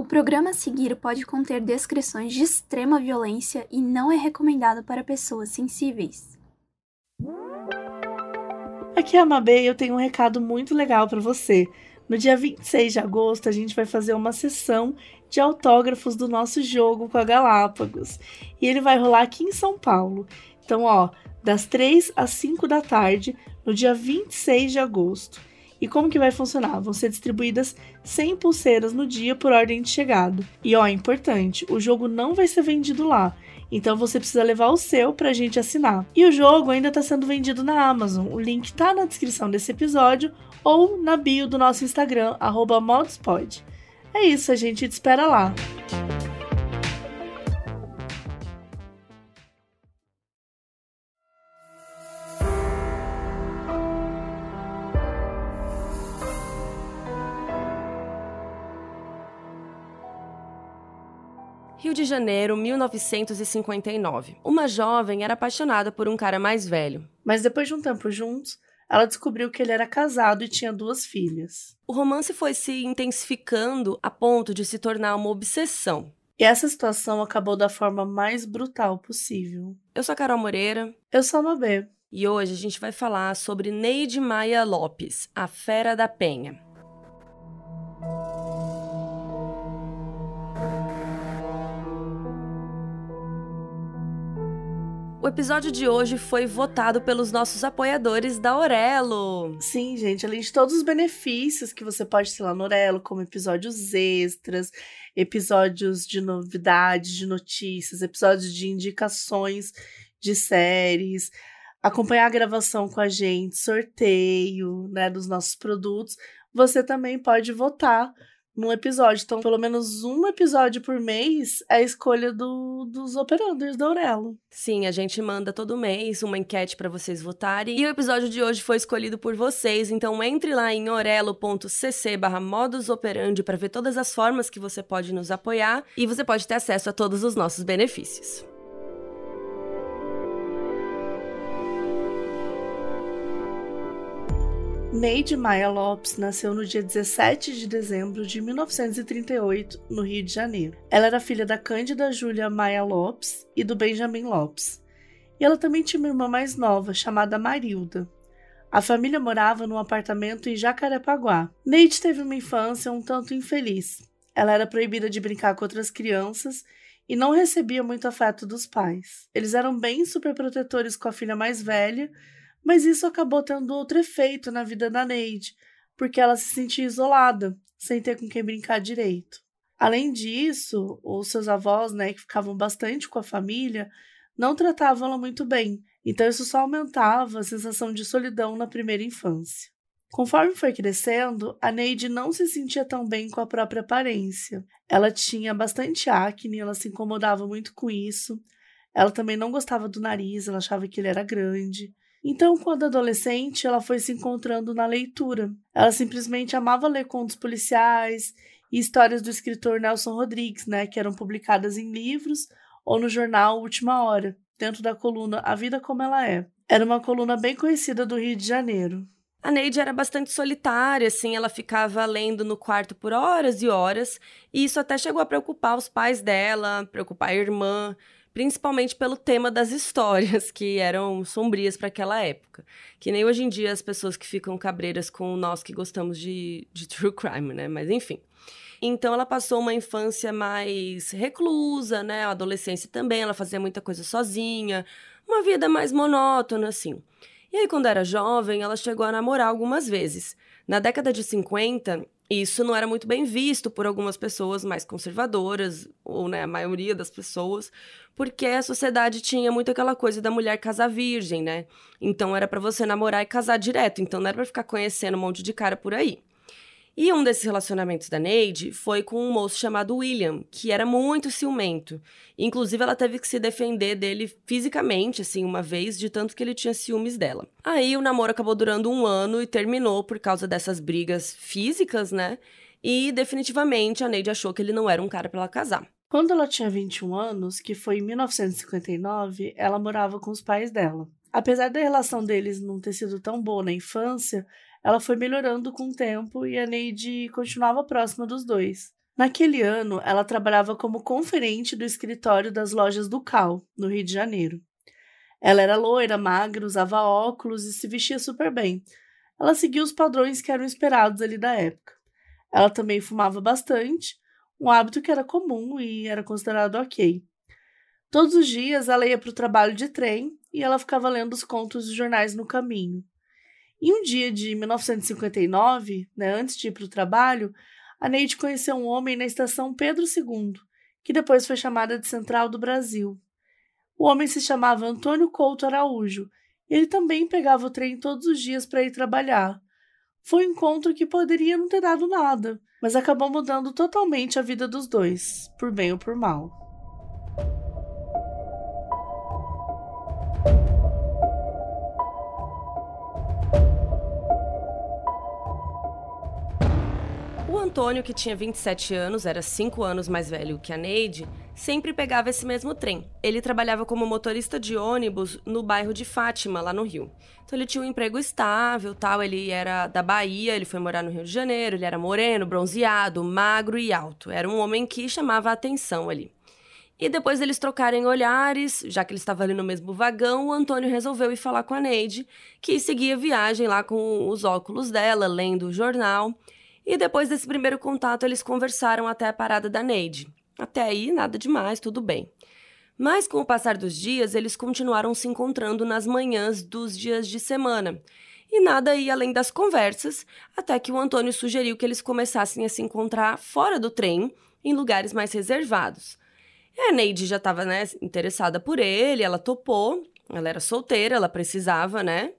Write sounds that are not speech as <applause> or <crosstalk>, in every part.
O programa a seguir pode conter descrições de extrema violência e não é recomendado para pessoas sensíveis. Aqui é a Mabê e eu tenho um recado muito legal para você. No dia 26 de agosto, a gente vai fazer uma sessão de autógrafos do nosso jogo com a Galápagos. E ele vai rolar aqui em São Paulo. Então, ó, das 3 às 5 da tarde, no dia 26 de agosto. E como que vai funcionar? Vão ser distribuídas 100 pulseiras no dia por ordem de chegada. E ó, importante, o jogo não vai ser vendido lá. Então você precisa levar o seu pra gente assinar. E o jogo ainda está sendo vendido na Amazon. O link tá na descrição desse episódio ou na bio do nosso Instagram, modospod. É isso, a gente te espera lá. De Janeiro, 1959. Uma jovem era apaixonada por um cara mais velho. Mas depois de um tempo juntos, ela descobriu que ele era casado e tinha duas filhas. O romance foi se intensificando a ponto de se tornar uma obsessão. E essa situação acabou da forma mais brutal possível. Eu sou a Carol Moreira. Eu sou a Mabê. E hoje a gente vai falar sobre Neide Maia Lopes, a Fera da Penha. O episódio de hoje foi votado pelos nossos apoiadores da Orelo. Sim, gente, além de todos os benefícios que você pode ter lá no Orelo, como episódios extras, episódios de novidades, de notícias, episódios de indicações de séries, acompanhar a gravação com a gente, sorteio, né, dos nossos produtos, você também pode votar num episódio. Então, pelo menos um episódio por mês é a escolha do, dos operadores da Aurelo. Sim, a gente manda todo mês uma enquete para vocês votarem. E o episódio de hoje foi escolhido por vocês. Então, entre lá em orelo.cc barra modus operandi para ver todas as formas que você pode nos apoiar. E você pode ter acesso a todos os nossos benefícios. Neide Maia Lopes nasceu no dia 17 de dezembro de 1938, no Rio de Janeiro. Ela era filha da Cândida Júlia Maia Lopes e do Benjamin Lopes. E ela também tinha uma irmã mais nova, chamada Marilda. A família morava num apartamento em Jacarepaguá. Neide teve uma infância um tanto infeliz. Ela era proibida de brincar com outras crianças e não recebia muito afeto dos pais. Eles eram bem superprotetores com a filha mais velha, mas isso acabou tendo outro efeito na vida da Neide, porque ela se sentia isolada, sem ter com quem brincar direito. Além disso, os seus avós, né, que ficavam bastante com a família, não tratavam ela muito bem, então isso só aumentava a sensação de solidão na primeira infância. Conforme foi crescendo, a Neide não se sentia tão bem com a própria aparência. Ela tinha bastante acne, ela se incomodava muito com isso. Ela também não gostava do nariz, ela achava que ele era grande. Então, quando adolescente, ela foi se encontrando na leitura. Ela simplesmente amava ler contos policiais e histórias do escritor Nelson Rodrigues, né, que eram publicadas em livros ou no jornal Última Hora, dentro da coluna A Vida Como Ela É. Era uma coluna bem conhecida do Rio de Janeiro. A Neide era bastante solitária, assim, ela ficava lendo no quarto por horas e horas, e isso até chegou a preocupar os pais dela, preocupar a irmã principalmente pelo tema das histórias, que eram sombrias para aquela época. Que nem hoje em dia as pessoas que ficam cabreiras com nós que gostamos de, de true crime, né? Mas enfim. Então ela passou uma infância mais reclusa, né? A adolescência também, ela fazia muita coisa sozinha, uma vida mais monótona, assim. E aí, quando era jovem, ela chegou a namorar algumas vezes. Na década de 50, isso não era muito bem visto por algumas pessoas mais conservadoras, ou né, a maioria das pessoas, porque a sociedade tinha muito aquela coisa da mulher casar virgem, né? Então era para você namorar e casar direto, então não era para ficar conhecendo um monte de cara por aí. E um desses relacionamentos da Neide foi com um moço chamado William, que era muito ciumento. Inclusive, ela teve que se defender dele fisicamente, assim, uma vez, de tanto que ele tinha ciúmes dela. Aí o namoro acabou durando um ano e terminou por causa dessas brigas físicas, né? E definitivamente a Neide achou que ele não era um cara para ela casar. Quando ela tinha 21 anos, que foi em 1959, ela morava com os pais dela. Apesar da relação deles não ter sido tão boa na infância, ela foi melhorando com o tempo e a Neide continuava próxima dos dois. Naquele ano, ela trabalhava como conferente do escritório das lojas do Cal, no Rio de Janeiro. Ela era loira, magra, usava óculos e se vestia super bem. Ela seguia os padrões que eram esperados ali da época. Ela também fumava bastante, um hábito que era comum e era considerado ok. Todos os dias ela ia para o trabalho de trem e ela ficava lendo os contos dos jornais no caminho. E um dia de 1959, né, antes de ir para o trabalho, a Neide conheceu um homem na estação Pedro II, que depois foi chamada de Central do Brasil. O homem se chamava Antônio Couto Araújo e ele também pegava o trem todos os dias para ir trabalhar. Foi um encontro que poderia não ter dado nada, mas acabou mudando totalmente a vida dos dois, por bem ou por mal. Antônio, que tinha 27 anos, era 5 anos mais velho que a Neide, sempre pegava esse mesmo trem. Ele trabalhava como motorista de ônibus no bairro de Fátima, lá no Rio. Então ele tinha um emprego estável, tal, ele era da Bahia, ele foi morar no Rio de Janeiro, ele era moreno, bronzeado, magro e alto. Era um homem que chamava a atenção ali. E depois deles trocarem olhares, já que ele estava ali no mesmo vagão, o Antônio resolveu ir falar com a Neide, que seguia viagem lá com os óculos dela, lendo o jornal. E depois desse primeiro contato, eles conversaram até a parada da Neide. Até aí, nada demais, tudo bem. Mas com o passar dos dias, eles continuaram se encontrando nas manhãs dos dias de semana. E nada ia além das conversas, até que o Antônio sugeriu que eles começassem a se encontrar fora do trem, em lugares mais reservados. E a Neide já estava né, interessada por ele, ela topou, ela era solteira, ela precisava, né,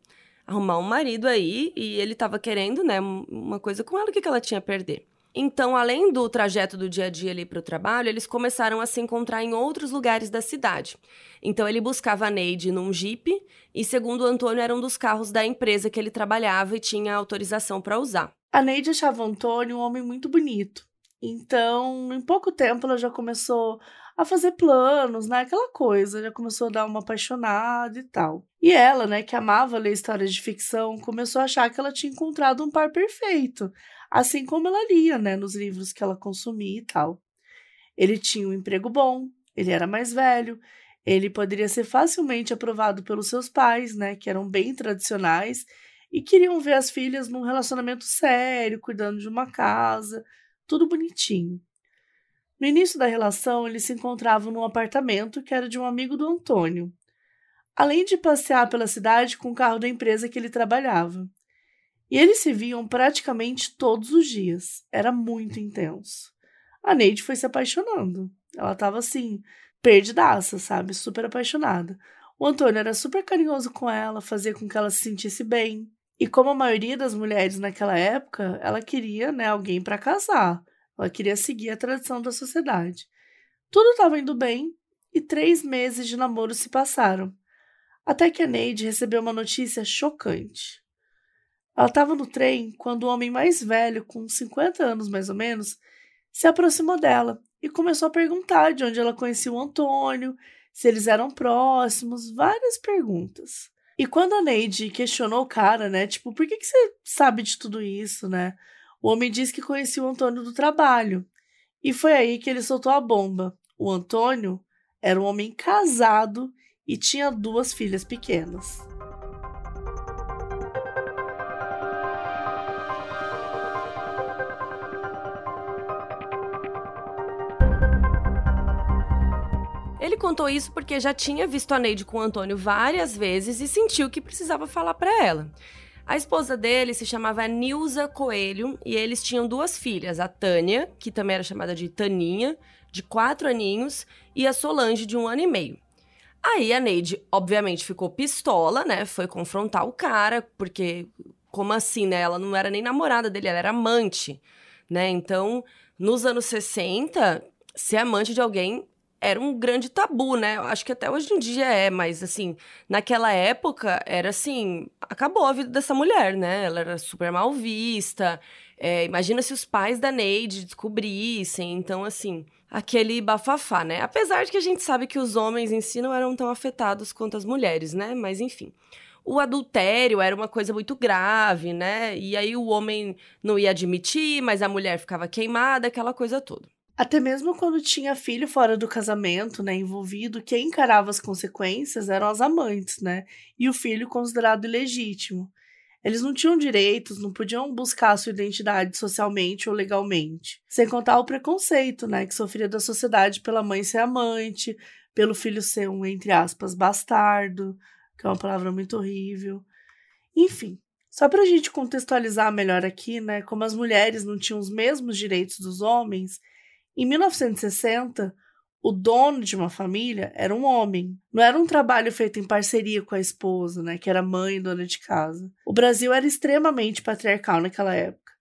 arrumar um marido aí e ele estava querendo, né, uma coisa com ela, o que, que ela tinha a perder? Então, além do trajeto do dia a dia ali para o trabalho, eles começaram a se encontrar em outros lugares da cidade. Então, ele buscava a Neide num jipe e, segundo o Antônio, era um dos carros da empresa que ele trabalhava e tinha autorização para usar. A Neide achava o Antônio um homem muito bonito. Então, em pouco tempo, ela já começou a fazer planos, né? Aquela coisa, já começou a dar uma apaixonada e tal. E ela, né, que amava ler histórias de ficção, começou a achar que ela tinha encontrado um par perfeito, assim como ela lia, né, nos livros que ela consumia e tal. Ele tinha um emprego bom, ele era mais velho, ele poderia ser facilmente aprovado pelos seus pais, né, que eram bem tradicionais e queriam ver as filhas num relacionamento sério, cuidando de uma casa, tudo bonitinho. No início da relação, eles se encontravam num apartamento que era de um amigo do Antônio, além de passear pela cidade com o carro da empresa que ele trabalhava. E eles se viam praticamente todos os dias. Era muito intenso. A Neide foi se apaixonando. Ela estava assim, perdidaça, sabe? Super apaixonada. O Antônio era super carinhoso com ela, fazia com que ela se sentisse bem. E como a maioria das mulheres naquela época, ela queria, né, alguém para casar. Ela queria seguir a tradição da sociedade. Tudo estava indo bem e três meses de namoro se passaram, até que a Neide recebeu uma notícia chocante. Ela estava no trem quando o homem mais velho, com 50 anos mais ou menos, se aproximou dela e começou a perguntar de onde ela conhecia o Antônio, se eles eram próximos, várias perguntas. E quando a Neide questionou o cara, né, tipo, por que, que você sabe de tudo isso, né? O homem disse que conhecia o Antônio do trabalho. E foi aí que ele soltou a bomba. O Antônio era um homem casado e tinha duas filhas pequenas. Ele contou isso porque já tinha visto a Neide com o Antônio várias vezes e sentiu que precisava falar para ela. A esposa dele se chamava Nilza Coelho e eles tinham duas filhas, a Tânia, que também era chamada de Taninha, de quatro aninhos, e a Solange, de um ano e meio. Aí a Neide, obviamente, ficou pistola, né? Foi confrontar o cara, porque como assim, né? Ela não era nem namorada dele, ela era amante, né? Então, nos anos 60, ser amante de alguém era um grande tabu, né? Acho que até hoje em dia é, mas assim, naquela época era assim, acabou a vida dessa mulher, né? Ela era super mal vista. É, imagina se os pais da Neide descobrissem. Então, assim, aquele bafafá, né? Apesar de que a gente sabe que os homens em si não eram tão afetados quanto as mulheres, né? Mas enfim. o adultério era uma coisa muito grave, né? E aí o homem não ia admitir, mas a mulher ficava queimada, aquela coisa toda. Até mesmo quando tinha filho fora do casamento, né, envolvido, quem encarava as consequências eram as amantes, né? E o filho considerado ilegítimo. Eles não tinham direitos, não podiam buscar sua identidade socialmente ou legalmente. Sem contar o preconceito, né, que sofria da sociedade pela mãe ser amante, pelo filho ser um, entre aspas, bastardo, que é uma palavra muito horrível. Enfim, só para a gente contextualizar melhor aqui, né, como as mulheres não tinham os mesmos direitos dos homens, em 1960, o dono de uma família era um homem. Não era um trabalho feito em parceria com a esposa, né, que era mãe e dona de casa. O Brasil era extremamente patriarcal naquela época.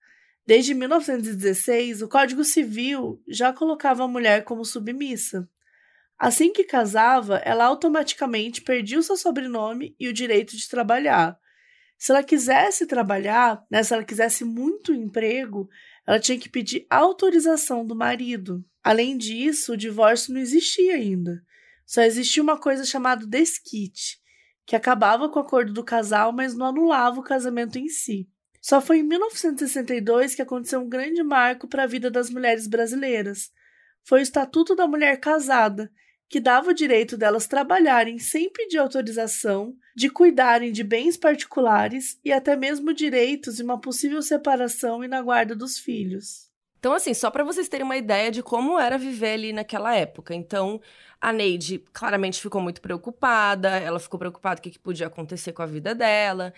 Desde 1916, o Código Civil já colocava a mulher como submissa. Assim que casava, ela automaticamente perdia o seu sobrenome e o direito de trabalhar. Se ela quisesse trabalhar, né, se ela quisesse muito emprego, ela tinha que pedir autorização do marido. Além disso, o divórcio não existia ainda. Só existia uma coisa chamada desquite, que acabava com o acordo do casal, mas não anulava o casamento em si. Só foi em 1962 que aconteceu um grande marco para a vida das mulheres brasileiras. Foi o Estatuto da Mulher Casada, que dava o direito delas trabalharem sem pedir autorização, de cuidarem de bens particulares e até mesmo direitos e uma possível separação e na guarda dos filhos. Então, assim, só para vocês terem uma ideia de como era viver ali naquela época. Então, a Neide claramente ficou muito preocupada, ela ficou preocupada com o que podia acontecer com a vida dela.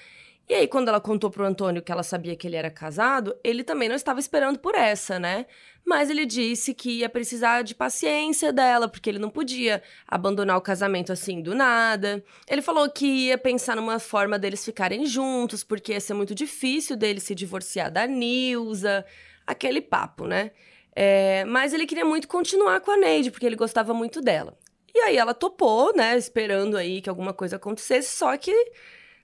E aí, quando ela contou pro Antônio que ela sabia que ele era casado, ele também não estava esperando por essa, né? Mas ele disse que ia precisar de paciência dela, porque ele não podia abandonar o casamento assim do nada. Ele falou que ia pensar numa forma deles ficarem juntos, porque ia ser muito difícil dele se divorciar da Nilza aquele papo, né? É, mas ele queria muito continuar com a Neide, porque ele gostava muito dela. E aí ela topou, né? Esperando aí que alguma coisa acontecesse, só que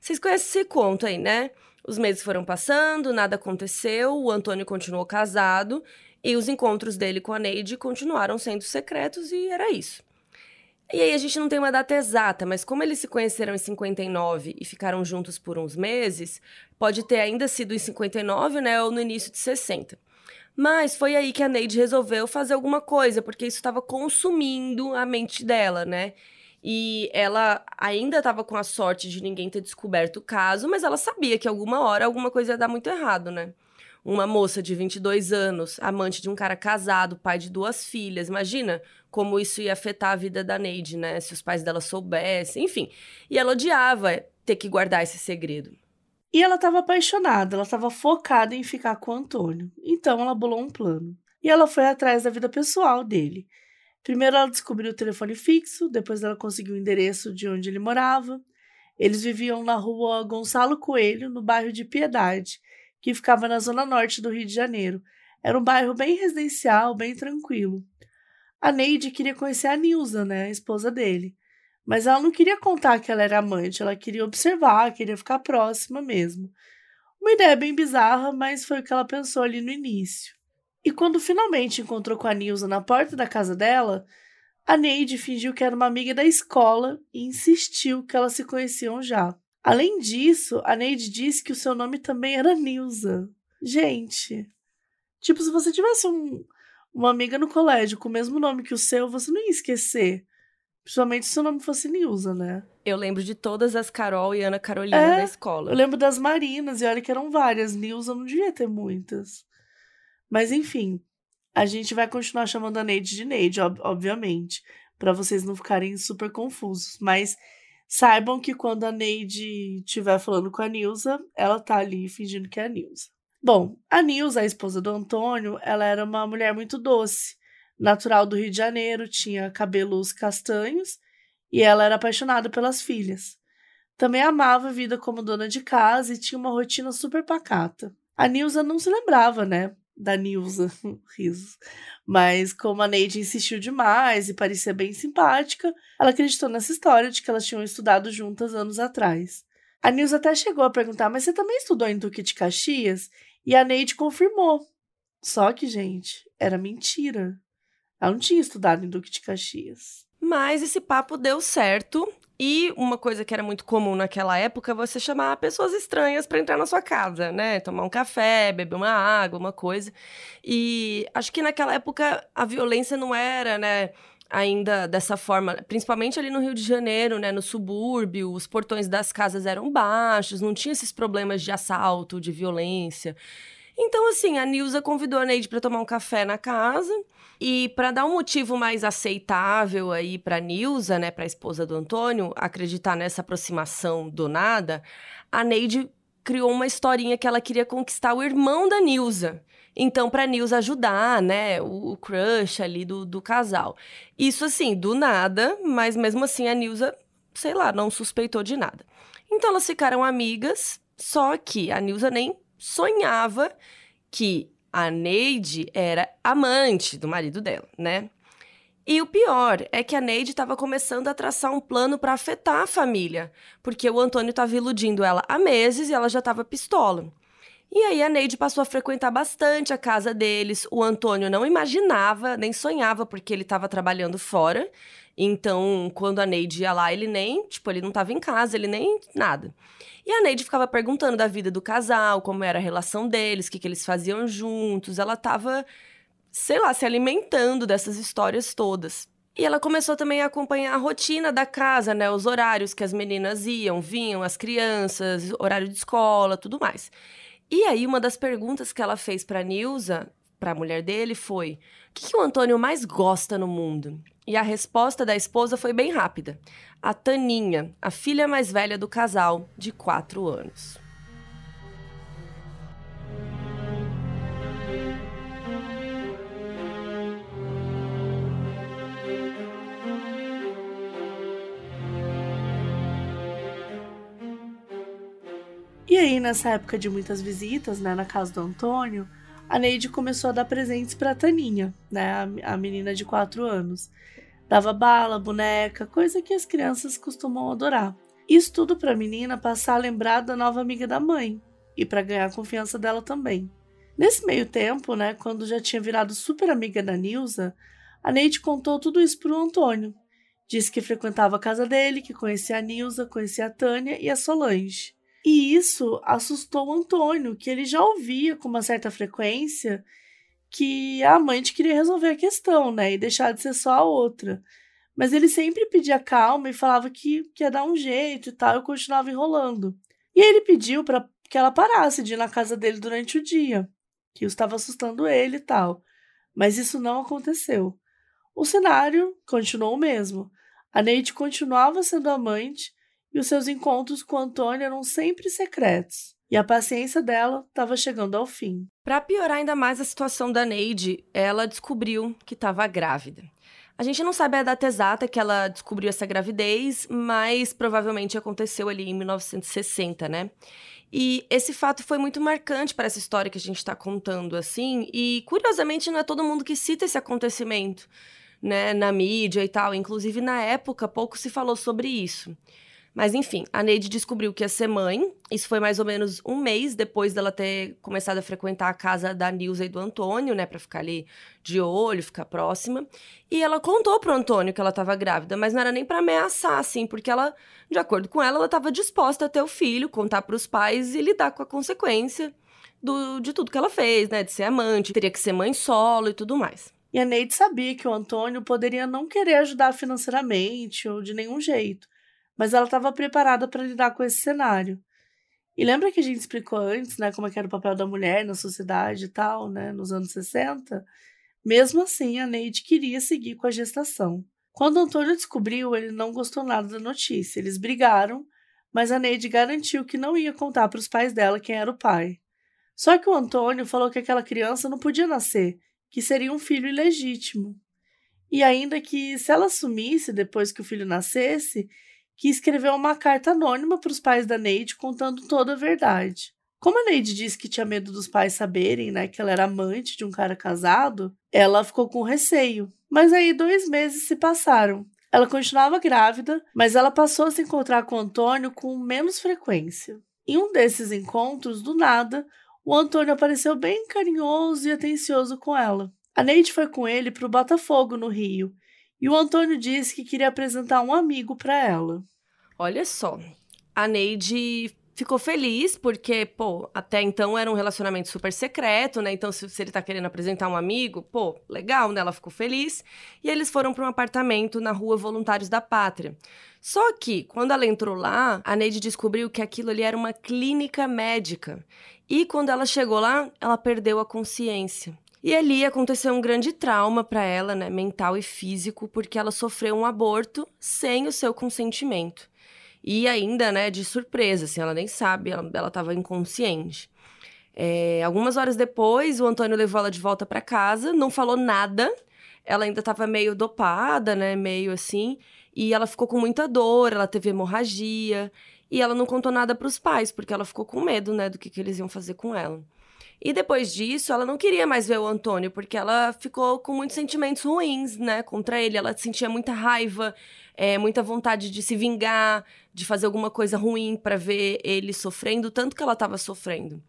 vocês conhecem esse conto aí, né? Os meses foram passando, nada aconteceu, o Antônio continuou casado e os encontros dele com a Neide continuaram sendo secretos e era isso. E aí a gente não tem uma data exata, mas como eles se conheceram em 59 e ficaram juntos por uns meses, pode ter ainda sido em 59, né, ou no início de 60. Mas foi aí que a Neide resolveu fazer alguma coisa, porque isso estava consumindo a mente dela, né? E ela ainda estava com a sorte de ninguém ter descoberto o caso, mas ela sabia que alguma hora alguma coisa ia dar muito errado, né? Uma moça de 22 anos, amante de um cara casado, pai de duas filhas. Imagina como isso ia afetar a vida da Neide, né? Se os pais dela soubessem, enfim. E ela odiava ter que guardar esse segredo. E ela estava apaixonada, ela estava focada em ficar com o Antônio. Então ela bolou um plano. E ela foi atrás da vida pessoal dele. Primeiro ela descobriu o telefone fixo, depois ela conseguiu o endereço de onde ele morava. Eles viviam na rua Gonçalo Coelho, no bairro de Piedade, que ficava na zona norte do Rio de Janeiro. Era um bairro bem residencial, bem tranquilo. A Neide queria conhecer a Nilza, né, a esposa dele. Mas ela não queria contar que ela era amante, ela queria observar, queria ficar próxima mesmo. Uma ideia bem bizarra, mas foi o que ela pensou ali no início. E quando finalmente encontrou com a Nilza na porta da casa dela, a Neide fingiu que era uma amiga da escola e insistiu que elas se conheciam já. Além disso, a Neide disse que o seu nome também era Nilza. Gente, tipo, se você tivesse um, uma amiga no colégio com o mesmo nome que o seu, você não ia esquecer. Principalmente se o nome fosse Nilza, né? Eu lembro de todas as Carol e Ana Carolina é, da escola. Eu lembro das Marinas, e olha que eram várias. Nilza não devia ter muitas. Mas enfim, a gente vai continuar chamando a Neide de Neide, ob obviamente, para vocês não ficarem super confusos. Mas saibam que quando a Neide estiver falando com a Nilza, ela tá ali fingindo que é a Nilza. Bom, a Nilza, a esposa do Antônio, ela era uma mulher muito doce natural do Rio de Janeiro, tinha cabelos castanhos e ela era apaixonada pelas filhas. Também amava a vida como dona de casa e tinha uma rotina super pacata. A Nilza não se lembrava, né? Da Nilza, <laughs> risos. Mas como a Neide insistiu demais e parecia bem simpática, ela acreditou nessa história de que elas tinham estudado juntas anos atrás. A Nilza até chegou a perguntar: Mas você também estudou em Duque de Caxias? E a Neide confirmou. Só que, gente, era mentira. Ela não tinha estudado em Duque de Caxias. Mas esse papo deu certo e uma coisa que era muito comum naquela época, você chamar pessoas estranhas para entrar na sua casa, né? Tomar um café, beber uma água, uma coisa. E acho que naquela época a violência não era, né? ainda dessa forma, principalmente ali no Rio de Janeiro, né, no subúrbio, os portões das casas eram baixos, não tinha esses problemas de assalto, de violência. Então, assim, a Nilza convidou a Neide para tomar um café na casa. E para dar um motivo mais aceitável aí para Nilza, né, para a esposa do Antônio, acreditar nessa aproximação do nada, a Neide criou uma historinha que ela queria conquistar o irmão da Nilza. Então, para Nilza ajudar, né, o, o, crush ali do, do casal. Isso assim, do nada, mas mesmo assim a Nilza, sei lá, não suspeitou de nada. Então elas ficaram amigas, só que a Nilza nem sonhava que a Neide era amante do marido dela, né? E o pior é que a Neide estava começando a traçar um plano para afetar a família, porque o Antônio estava iludindo ela há meses e ela já estava pistola. E aí a Neide passou a frequentar bastante a casa deles. O Antônio não imaginava, nem sonhava, porque ele estava trabalhando fora. Então, quando a Neide ia lá, ele nem, tipo, ele não estava em casa, ele nem nada. E a Neide ficava perguntando da vida do casal, como era a relação deles, o que, que eles faziam juntos. Ela estava, sei lá, se alimentando dessas histórias todas. E ela começou também a acompanhar a rotina da casa, né? Os horários que as meninas iam, vinham, as crianças, horário de escola, tudo mais. E aí, uma das perguntas que ela fez para Nilza, para a mulher dele, foi: o que, que o Antônio mais gosta no mundo? E a resposta da esposa foi bem rápida: a Taninha, a filha mais velha do casal, de 4 anos. E aí, nessa época de muitas visitas, né, na casa do Antônio, a Neide começou a dar presentes para Taninha, né, a, menina de 4 anos. Dava bala, boneca, coisa que as crianças costumam adorar. Isso tudo para a menina passar a lembrar da nova amiga da mãe e para ganhar a confiança dela também. Nesse meio tempo, né, quando já tinha virado super amiga da Nilza, a Neide contou tudo isso pro Antônio. Disse que frequentava a casa dele, que conhecia a Nilza, conhecia a Tânia e a Solange. E isso assustou o Antônio, que ele já ouvia com uma certa frequência que a amante queria resolver a questão, né? E deixar de ser só a outra. Mas ele sempre pedia calma e falava que, que ia dar um jeito e tal, eu continuava enrolando. E ele pediu para que ela parasse de ir na casa dele durante o dia, que estava assustando ele e tal. Mas isso não aconteceu. O cenário continuou o mesmo. A Neide continuava sendo amante e os seus encontros com Antônio eram sempre secretos. E a paciência dela estava chegando ao fim. Para piorar ainda mais a situação da Neide, ela descobriu que estava grávida. A gente não sabe a data exata que ela descobriu essa gravidez, mas provavelmente aconteceu ali em 1960, né? E esse fato foi muito marcante para essa história que a gente está contando, assim. E curiosamente não é todo mundo que cita esse acontecimento, né, na mídia e tal. Inclusive na época pouco se falou sobre isso. Mas enfim, a Neide descobriu que ia ser mãe. Isso foi mais ou menos um mês depois dela ter começado a frequentar a casa da Nilza e do Antônio, né? Pra ficar ali de olho, ficar próxima. E ela contou pro Antônio que ela tava grávida, mas não era nem para ameaçar, assim, porque ela, de acordo com ela, ela tava disposta a ter o filho, contar pros pais e lidar com a consequência do, de tudo que ela fez, né? De ser amante, teria que ser mãe solo e tudo mais. E a Neide sabia que o Antônio poderia não querer ajudar financeiramente ou de nenhum jeito mas ela estava preparada para lidar com esse cenário. E lembra que a gente explicou antes, né, como é era o papel da mulher na sociedade e tal, né, nos anos 60? Mesmo assim, a Neide queria seguir com a gestação. Quando Antônio descobriu, ele não gostou nada da notícia. Eles brigaram, mas a Neide garantiu que não ia contar para os pais dela quem era o pai. Só que o Antônio falou que aquela criança não podia nascer, que seria um filho ilegítimo. E ainda que, se ela assumisse depois que o filho nascesse, que escreveu uma carta anônima para os pais da Neide contando toda a verdade. Como a Neide disse que tinha medo dos pais saberem, né, que ela era amante de um cara casado, ela ficou com receio. Mas aí dois meses se passaram. Ela continuava grávida, mas ela passou a se encontrar com o Antônio com menos frequência. Em um desses encontros, do nada, o Antônio apareceu bem carinhoso e atencioso com ela. A Neide foi com ele para o Botafogo, no Rio, E o Antônio disse que queria apresentar um amigo para ela. Olha só, a Neide ficou feliz porque, pô, até então era um relacionamento super secreto, né? Então, se, se, ele tá querendo apresentar um amigo, pô, legal, né? Ela ficou feliz. E eles foram para um apartamento na rua Voluntários da Pátria. Só que, quando ela entrou lá, a Neide descobriu que aquilo ali era uma clínica médica. E quando ela chegou lá, ela perdeu a consciência. E ali aconteceu um grande trauma para ela, né, mental e físico, porque ela sofreu um aborto sem o seu consentimento. E ainda, né, de surpresa, assim, ela nem sabe, ela, ela tava inconsciente. É, algumas horas depois, o Antônio levou ela de volta para casa, não falou nada. Ela ainda estava meio dopada, né, meio assim, e ela ficou com muita dor, ela teve hemorragia, e ela não contou nada para os pais, porque ela ficou com medo, né, do que, que eles iam fazer com ela. E depois disso, ela não queria mais ver o Antônio, porque ela ficou com muitos sentimentos ruins, né, contra ele. Ela sentia muita raiva, é, muita vontade de se vingar, de fazer alguma coisa ruim para ver ele sofrendo, tanto que ela estava sofrendo.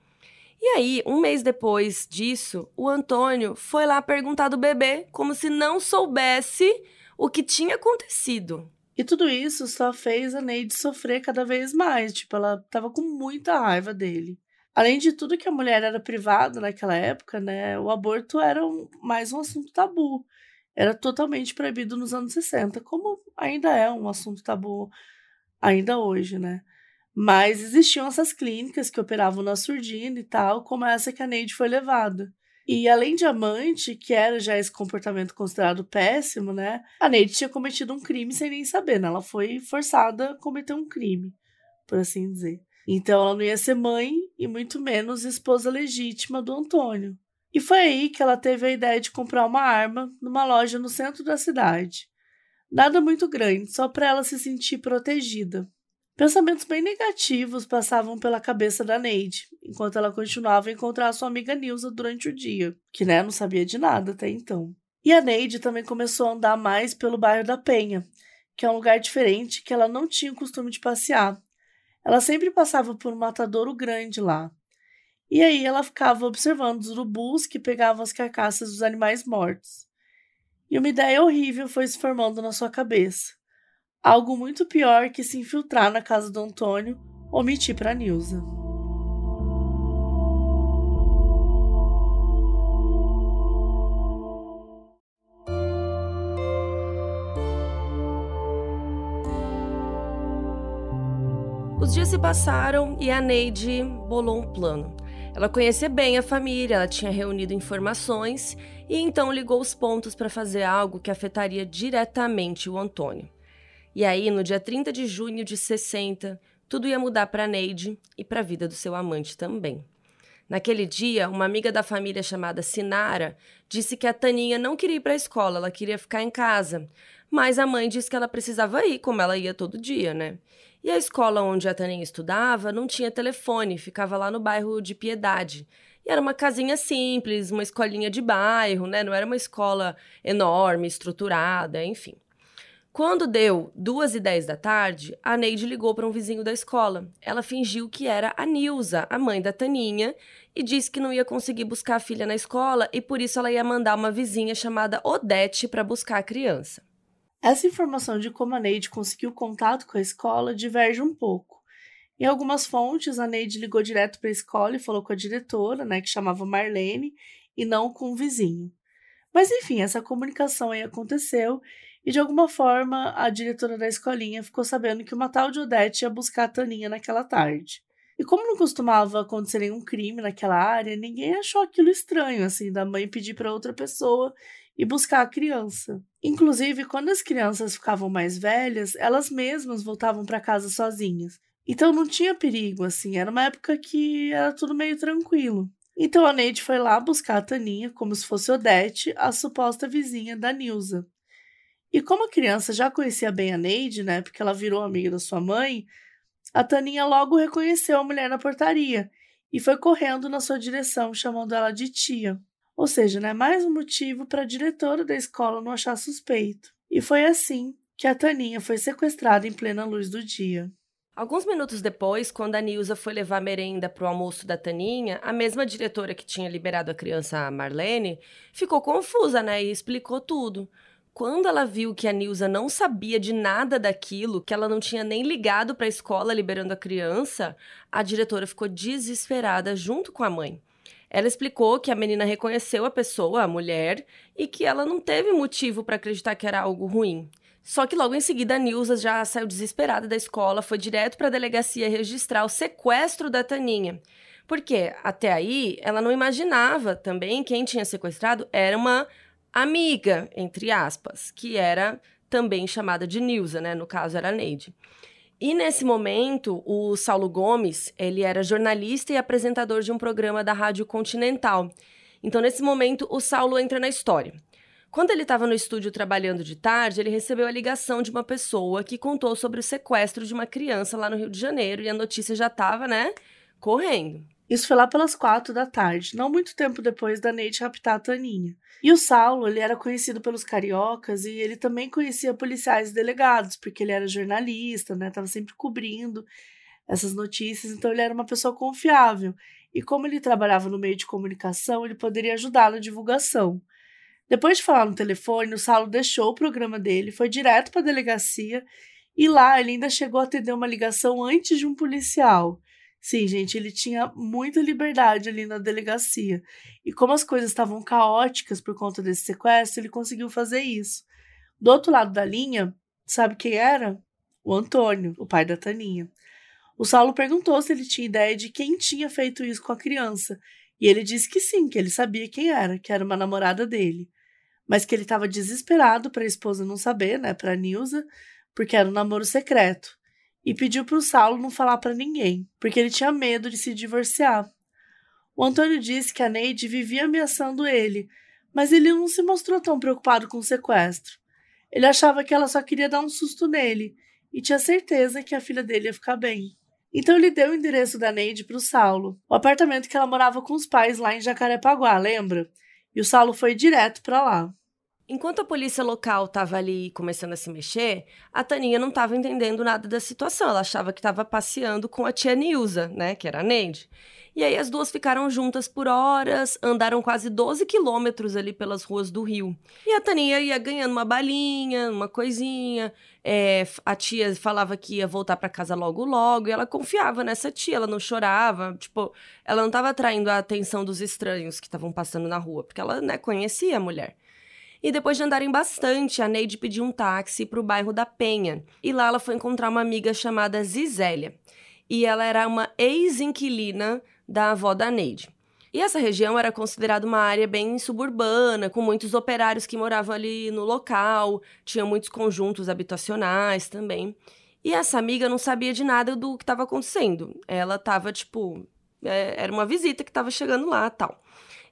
E aí, um mês depois disso, o Antônio foi lá perguntar do bebê, como se não soubesse o que tinha acontecido. E tudo isso só fez a Neide sofrer cada vez mais. Tipo, ela tava com muita raiva dele. Além de tudo que a mulher era privada naquela época, né, o aborto era um, mais um assunto tabu. Era totalmente proibido nos anos 60, como ainda é um assunto tabu ainda hoje, né? Mas existiam essas clínicas que operavam na surdina e tal, como essa que a Neide foi levada. E além de amante, que era já esse comportamento considerado péssimo, né? A Neide tinha cometido um crime sem nem saber, né? Ela foi forçada a cometer um crime, por assim dizer. Então ela não ia ser mãe e muito menos esposa legítima do Antônio. E foi aí que ela teve a ideia de comprar uma arma numa loja no centro da cidade. Nada muito grande, só para ela se sentir protegida. Pensamentos bem negativos passavam pela cabeça da Neide, enquanto ela continuava a encontrar sua amiga Nilza durante o dia, que né, não sabia de nada até então. E a Neide também começou a andar mais pelo bairro da Penha, que é um lugar diferente que ela não tinha o costume de passear, ela sempre passava por um matadouro grande lá. E aí ela ficava observando os urubus que pegavam as carcaças dos animais mortos. E uma ideia horrível foi se formando na sua cabeça. Algo muito pior que se infiltrar na casa do Antônio ou mentir para Nilza. Os dias se passaram e a Neide bolou um plano. Ela conhecia bem a família, ela tinha reunido informações e então ligou os pontos para fazer algo que afetaria diretamente o Antônio. E aí, no dia 30 de junho de 60, tudo ia mudar para Neide e para a vida do seu amante também. Naquele dia, uma amiga da família chamada Sinara disse que a Taninha não queria ir para a escola, ela queria ficar em casa. Mas a mãe disse que ela precisava ir, como ela ia todo dia, né? E a escola onde a Taninha estudava não tinha telefone, ficava lá no bairro de Piedade. E era uma casinha simples, uma escolinha de bairro, né? Não era uma escola enorme, estruturada, enfim. Quando deu duas e dez da tarde, a Neide ligou para um vizinho da escola. Ela fingiu que era a Nilza, a mãe da Taninha, e disse que não ia conseguir buscar a filha na escola e por isso ela ia mandar uma vizinha chamada Odete para buscar a criança. Essa informação de como a Neide conseguiu contato com a escola diverge um pouco. Em algumas fontes, a Neide ligou direto para a escola e falou com a diretora, né, que chamava Marlene, e não com o vizinho. Mas enfim, essa comunicação aí aconteceu e de alguma forma a diretora da escolinha ficou sabendo que uma tal de Odete ia buscar a Taninha naquela tarde. E como não costumava acontecer nenhum crime naquela área, ninguém achou aquilo estranho, assim, da mãe pedir para outra pessoa e buscar a criança. Inclusive, quando as crianças ficavam mais velhas, elas mesmas voltavam para casa sozinhas. Então não tinha perigo, assim, era uma época que era tudo meio tranquilo. Então a Neide foi lá buscar a Taninha, como se fosse Odete, a suposta vizinha da Nilza. E como a criança já conhecia bem a Neide, né, porque ela virou amiga da sua mãe, a Taninha logo reconheceu a mulher na portaria e foi correndo na sua direção, chamando ela de tia. Ou seja, né, mais um motivo para a diretora da escola não achar suspeito. E foi assim que a Taninha foi sequestrada em plena luz do dia. Alguns minutos depois, quando a Nilza foi levar merenda para o almoço da Taninha, a mesma diretora que tinha liberado a criança, a Marlene, ficou confusa, né, e explicou tudo. quando ela viu que a Nilza não sabia de nada daquilo, que ela não tinha nem ligado para a escola liberando a criança, a diretora ficou desesperada junto com a mãe. Ela explicou que a menina reconheceu a pessoa, a mulher, e que ela não teve motivo para acreditar que era algo ruim. Só que logo em seguida a Nilza já saiu desesperada da escola, foi direto para a delegacia registrar o sequestro da Taninha. Porque até aí ela não imaginava também quem tinha sequestrado era uma amiga, entre aspas, que era também chamada de Nilza, né? No caso era a Neide. E nesse momento, o Saulo Gomes, ele era jornalista e apresentador de um programa da Rádio Continental. Então, nesse momento, o Saulo entra na história. Quando ele estava no estúdio trabalhando de tarde, ele recebeu a ligação de uma pessoa que contou sobre o sequestro de uma criança lá no Rio de Janeiro e a notícia já estava, né, correndo. Isso foi lá pelas quatro da tarde, não muito tempo depois da Neide raptar a Taninha. E o Saulo, ele era conhecido pelos cariocas e ele também conhecia policiais e delegados, porque ele era jornalista, né? Tava sempre cobrindo essas notícias, então ele era uma pessoa confiável. E como ele trabalhava no meio de comunicação, ele poderia ajudar na divulgação. Depois de falar no telefone, o Saulo deixou o programa dele, foi direto para a delegacia e lá ele ainda chegou a atender uma ligação antes de um policial. Sim, gente, ele tinha muita liberdade ali na delegacia. E como as coisas estavam caóticas por conta desse sequestro, ele conseguiu fazer isso. Do outro lado da linha, sabe quem era? O Antônio, o pai da Taninha. O Saulo perguntou se ele tinha ideia de quem tinha feito isso com a criança. E ele disse que sim, que ele sabia quem era, que era uma namorada dele. Mas que ele estava desesperado para a esposa não saber, né, para Nilza, porque era um namoro secreto e pediu para o Saulo não falar para ninguém, porque ele tinha medo de se divorciar. O Antônio disse que a Neide vivia ameaçando ele, mas ele não se mostrou tão preocupado com o sequestro. Ele achava que ela só queria dar um susto nele e tinha certeza que a filha dele ia ficar bem. Então ele deu o endereço da Neide para o Saulo, o apartamento que ela morava com os pais lá em Jacarepaguá, lembra? E o Saulo foi direto para lá. Enquanto a polícia local estava ali começando a se mexer, a Taninha não estava entendendo nada da situação. Ela achava que estava passeando com a tia Nilza, né, que era a Neide. E aí as duas ficaram juntas por horas, andaram quase 12 quilômetros ali pelas ruas do Rio. E a Taninha ia ganhando uma balinha, uma coisinha. É, a tia falava que ia voltar para casa logo logo, e ela confiava nessa tia, ela não chorava, tipo, ela não estava atraindo a atenção dos estranhos que estavam passando na rua, porque ela, né, conhecia a mulher. E depois de andarem bastante, a Neide pediu um táxi para o bairro da Penha. E lá ela foi encontrar uma amiga chamada Zizélia. E ela era uma ex-inquilina da avó da Neide. E essa região era considerada uma área bem suburbana, com muitos operários que moravam ali no local, tinha muitos conjuntos habitacionais também. E essa amiga não sabia de nada do que estava acontecendo. Ela estava, tipo, é, era uma visita que estava chegando lá tal.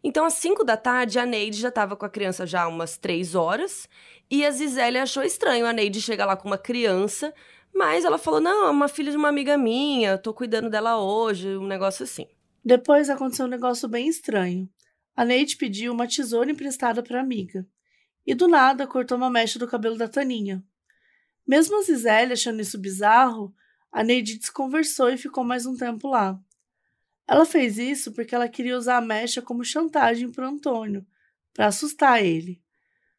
Então, às 5 da tarde, a Neide já estava com a criança já umas 3 horas. E a Zizélia achou estranho a Neide chegar lá com uma criança. Mas ela falou: não, é uma filha de uma amiga minha, tô cuidando dela hoje, um negócio assim. Depois aconteceu um negócio bem estranho. A Neide pediu uma tesoura emprestada para a amiga. E do nada cortou uma mecha do cabelo da Taninha. Mesmo a Zizélia achando isso bizarro, a Neide desconversou e ficou mais um tempo lá. Ela fez isso porque ela queria usar a mecha como chantagem para Antônio, para assustar ele.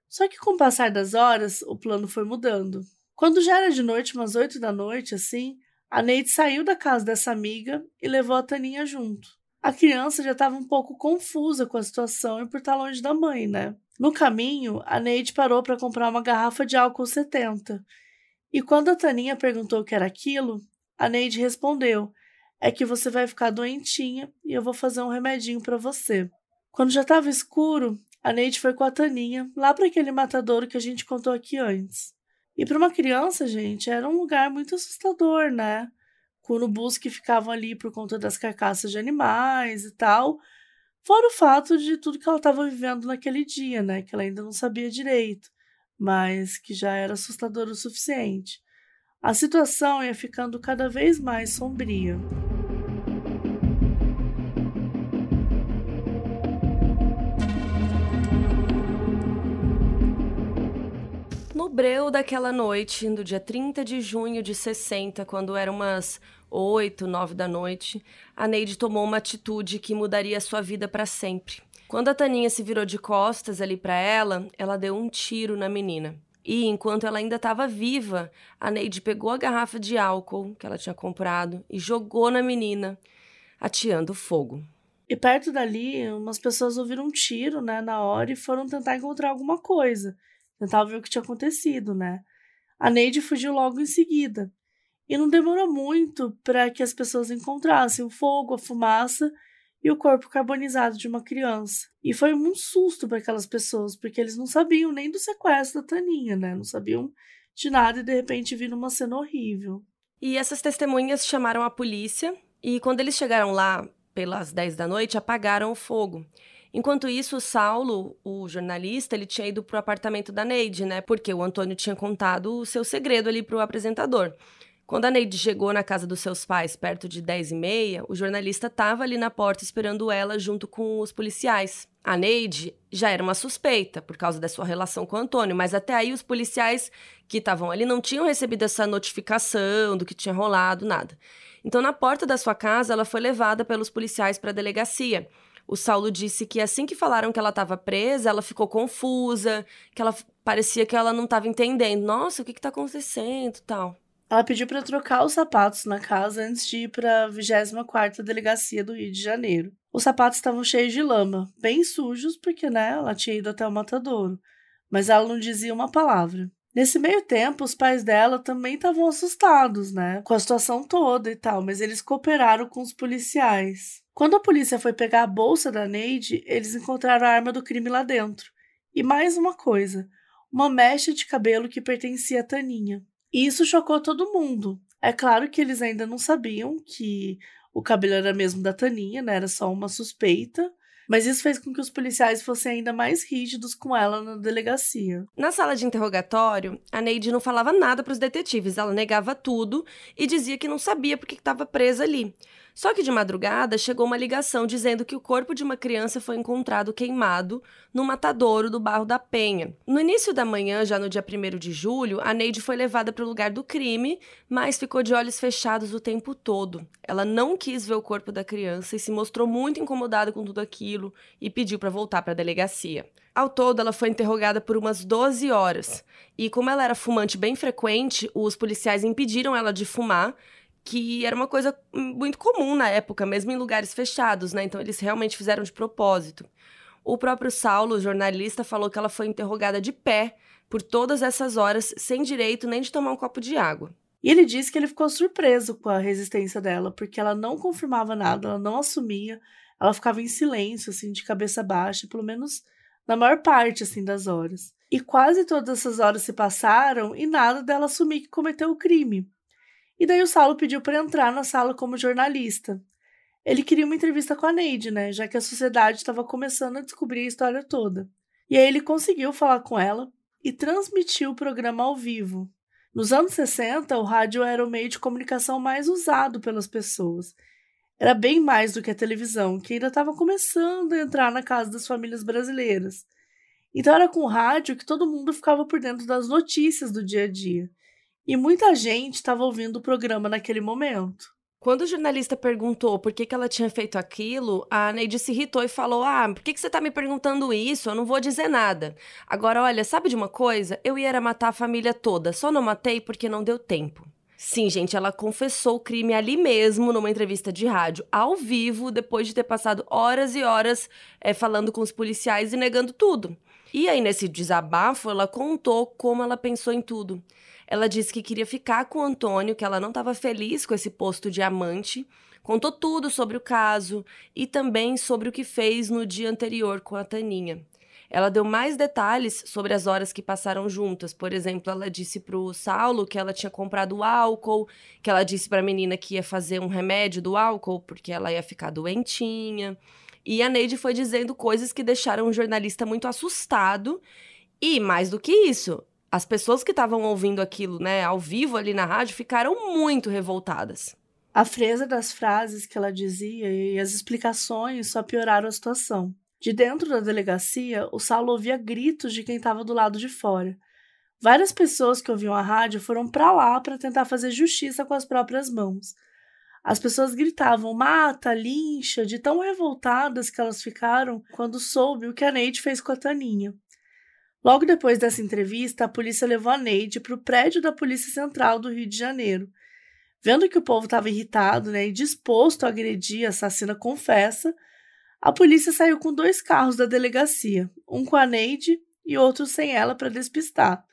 Só que com o passar das horas, o plano foi mudando. Quando já era de noite, umas oito da noite, assim, a Neide saiu da casa dessa amiga e levou a Taninha junto. A criança já estava um pouco confusa com a situação e por estar longe da mãe, né? No caminho, a Neide parou para comprar uma garrafa de álcool 70. E quando a Taninha perguntou o que era aquilo, a Neide respondeu é que você vai ficar doentinha e eu vou fazer um remedinho para você. Quando já estava escuro, a Neide foi com a Taninha lá para aquele matadouro que a gente contou aqui antes. E para uma criança, gente, era um lugar muito assustador, né? Com urubus que ficavam ali por conta das carcaças de animais e tal. Fora o fato de tudo que ela estava vivendo naquele dia, né? Que ela ainda não sabia direito, mas que já era assustador o suficiente. A situação ia ficando cada vez mais sombria. Breu daquela noite, do dia 30 de junho de 60, quando eram umas 8, 9 da noite, a Neide tomou uma atitude que mudaria sua vida para sempre. Quando a Taninha se virou de costas ali para ela, ela deu um tiro na menina. E enquanto ela ainda estava viva, a Neide pegou a garrafa de álcool que ela tinha comprado e jogou na menina, ateando fogo. E perto dali, umas pessoas ouviram um tiro, né, na hora e foram tentar encontrar alguma coisa. Tentar ver o que tinha acontecido, né? A Neide fugiu logo em seguida. E não demorou muito para que as pessoas encontrassem o fogo, a fumaça e o corpo carbonizado de uma criança. E foi um susto para aquelas pessoas, porque eles não sabiam nem do sequestro da Taninha, né? Não sabiam de nada e de repente viram uma cena horrível. E essas testemunhas chamaram a polícia e quando eles chegaram lá pelas 10 da noite, apagaram o fogo. Enquanto isso, o Saulo, o jornalista, ele tinha ido pro apartamento da Neide, né? Porque o Antônio tinha contado o seu segredo ali pro apresentador. Quando a Neide chegou na casa dos seus pais, perto de 10 e meia, o jornalista estava ali na porta esperando ela junto com os policiais. A Neide já era uma suspeita por causa da sua relação com o Antônio, mas até aí os policiais que estavam ali não tinham recebido essa notificação do que tinha rolado, nada. Então, na porta da sua casa, ela foi levada pelos policiais para a delegacia. O Saulo disse que assim que falaram que ela estava presa, ela ficou confusa, que ela parecia que ela não estava entendendo. Nossa, o que está acontecendo, tal. Ela pediu para trocar os sapatos na casa antes de ir para a 24 Delegacia do Rio de Janeiro. Os sapatos estavam cheios de lama, bem sujos, porque né, ela tinha ido até o matadouro, mas ela não dizia uma palavra. Nesse meio tempo, os pais dela também estavam assustados, né, com a situação toda e tal, mas eles cooperaram com os policiais. Quando a polícia foi pegar a bolsa da Neide, eles encontraram a arma do crime lá dentro. E mais uma coisa, uma mecha de cabelo que pertencia a Taninha. E isso chocou todo mundo. É claro que eles ainda não sabiam que o cabelo era mesmo da Taninha, né? Era só uma suspeita. Mas isso fez com que os policiais fossem ainda mais rígidos com ela na delegacia. Na sala de interrogatório, a Neide não falava nada para os detetives. Ela negava tudo e dizia que não sabia porque estava presa ali. Só que de madrugada chegou uma ligação dizendo que o corpo de uma criança foi encontrado queimado no matadouro do Barro da Penha. No início da manhã, já no dia 1 de julho, a Neide foi levada para o lugar do crime, mas ficou de olhos fechados o tempo todo. Ela não quis ver o corpo da criança e se mostrou muito incomodada com tudo aquilo e pediu para voltar para a delegacia. Ao todo, ela foi interrogada por umas 12 horas. E como ela era fumante bem frequente, os policiais impediram ela de fumar que era uma coisa muito comum na época, mesmo em lugares fechados, né? Então eles realmente fizeram de propósito. O próprio Saulo, jornalista, falou que ela foi interrogada de pé por todas essas horas, sem direito nem de tomar um copo de água. E ele disse que ele ficou surpreso com a resistência dela, porque ela não confirmava nada, ela não assumia, ela ficava em silêncio, assim, de cabeça baixa, pelo menos na maior parte, assim, das horas. E quase todas essas horas se passaram e nada dela assumir que cometeu o crime. E daí o Saulo pediu para entrar na sala como jornalista. Ele queria uma entrevista com a Neide, né? Já que a sociedade estava começando a descobrir a história toda. E aí ele conseguiu falar com ela e transmitiu o programa ao vivo. Nos anos 60, o rádio era o meio de comunicação mais usado pelas pessoas. Era bem mais do que a televisão, que ainda estava começando a entrar na casa das famílias brasileiras. Então era com o rádio que todo mundo ficava por dentro das notícias do dia a dia. E muita gente estava ouvindo o programa naquele momento. Quando o jornalista perguntou por que, que ela tinha feito aquilo, a Neide se irritou e falou: Ah, por que, que você está me perguntando isso? Eu não vou dizer nada. Agora, olha, sabe de uma coisa? Eu ia matar a família toda, só não matei porque não deu tempo. Sim, gente, ela confessou o crime ali mesmo, numa entrevista de rádio, ao vivo, depois de ter passado horas e horas é, falando com os policiais e negando tudo. E aí, nesse desabafo, ela contou como ela pensou em tudo. Ela disse que queria ficar com o Antônio, que ela não estava feliz com esse posto de amante. Contou tudo sobre o caso e também sobre o que fez no dia anterior com a Taninha. Ela deu mais detalhes sobre as horas que passaram juntas. Por exemplo, ela disse para o Saulo que ela tinha comprado álcool, que ela disse para a menina que ia fazer um remédio do álcool porque ela ia ficar doentinha. E a Neide foi dizendo coisas que deixaram o jornalista muito assustado. E mais do que isso, as pessoas que estavam ouvindo aquilo, né, ao vivo ali na rádio, ficaram muito revoltadas. A fresa das frases que ela dizia e as explicações só pioraram a situação. De dentro da delegacia, o Saulo ouvia gritos de quem estava do lado de fora. Várias pessoas que ouviam a rádio foram para lá para tentar fazer justiça com as próprias mãos. As pessoas gritavam mata, lincha, de tão revoltadas que elas ficaram quando soube o que a Neide fez com a Taninha. Logo depois dessa entrevista, a polícia levou a Neide para o prédio da Polícia Central do Rio de Janeiro. Vendo que o povo estava irritado né, e disposto a agredir a assassina confessa, a polícia saiu com dois carros da delegacia, um com a Neide e outro sem ela para despistar.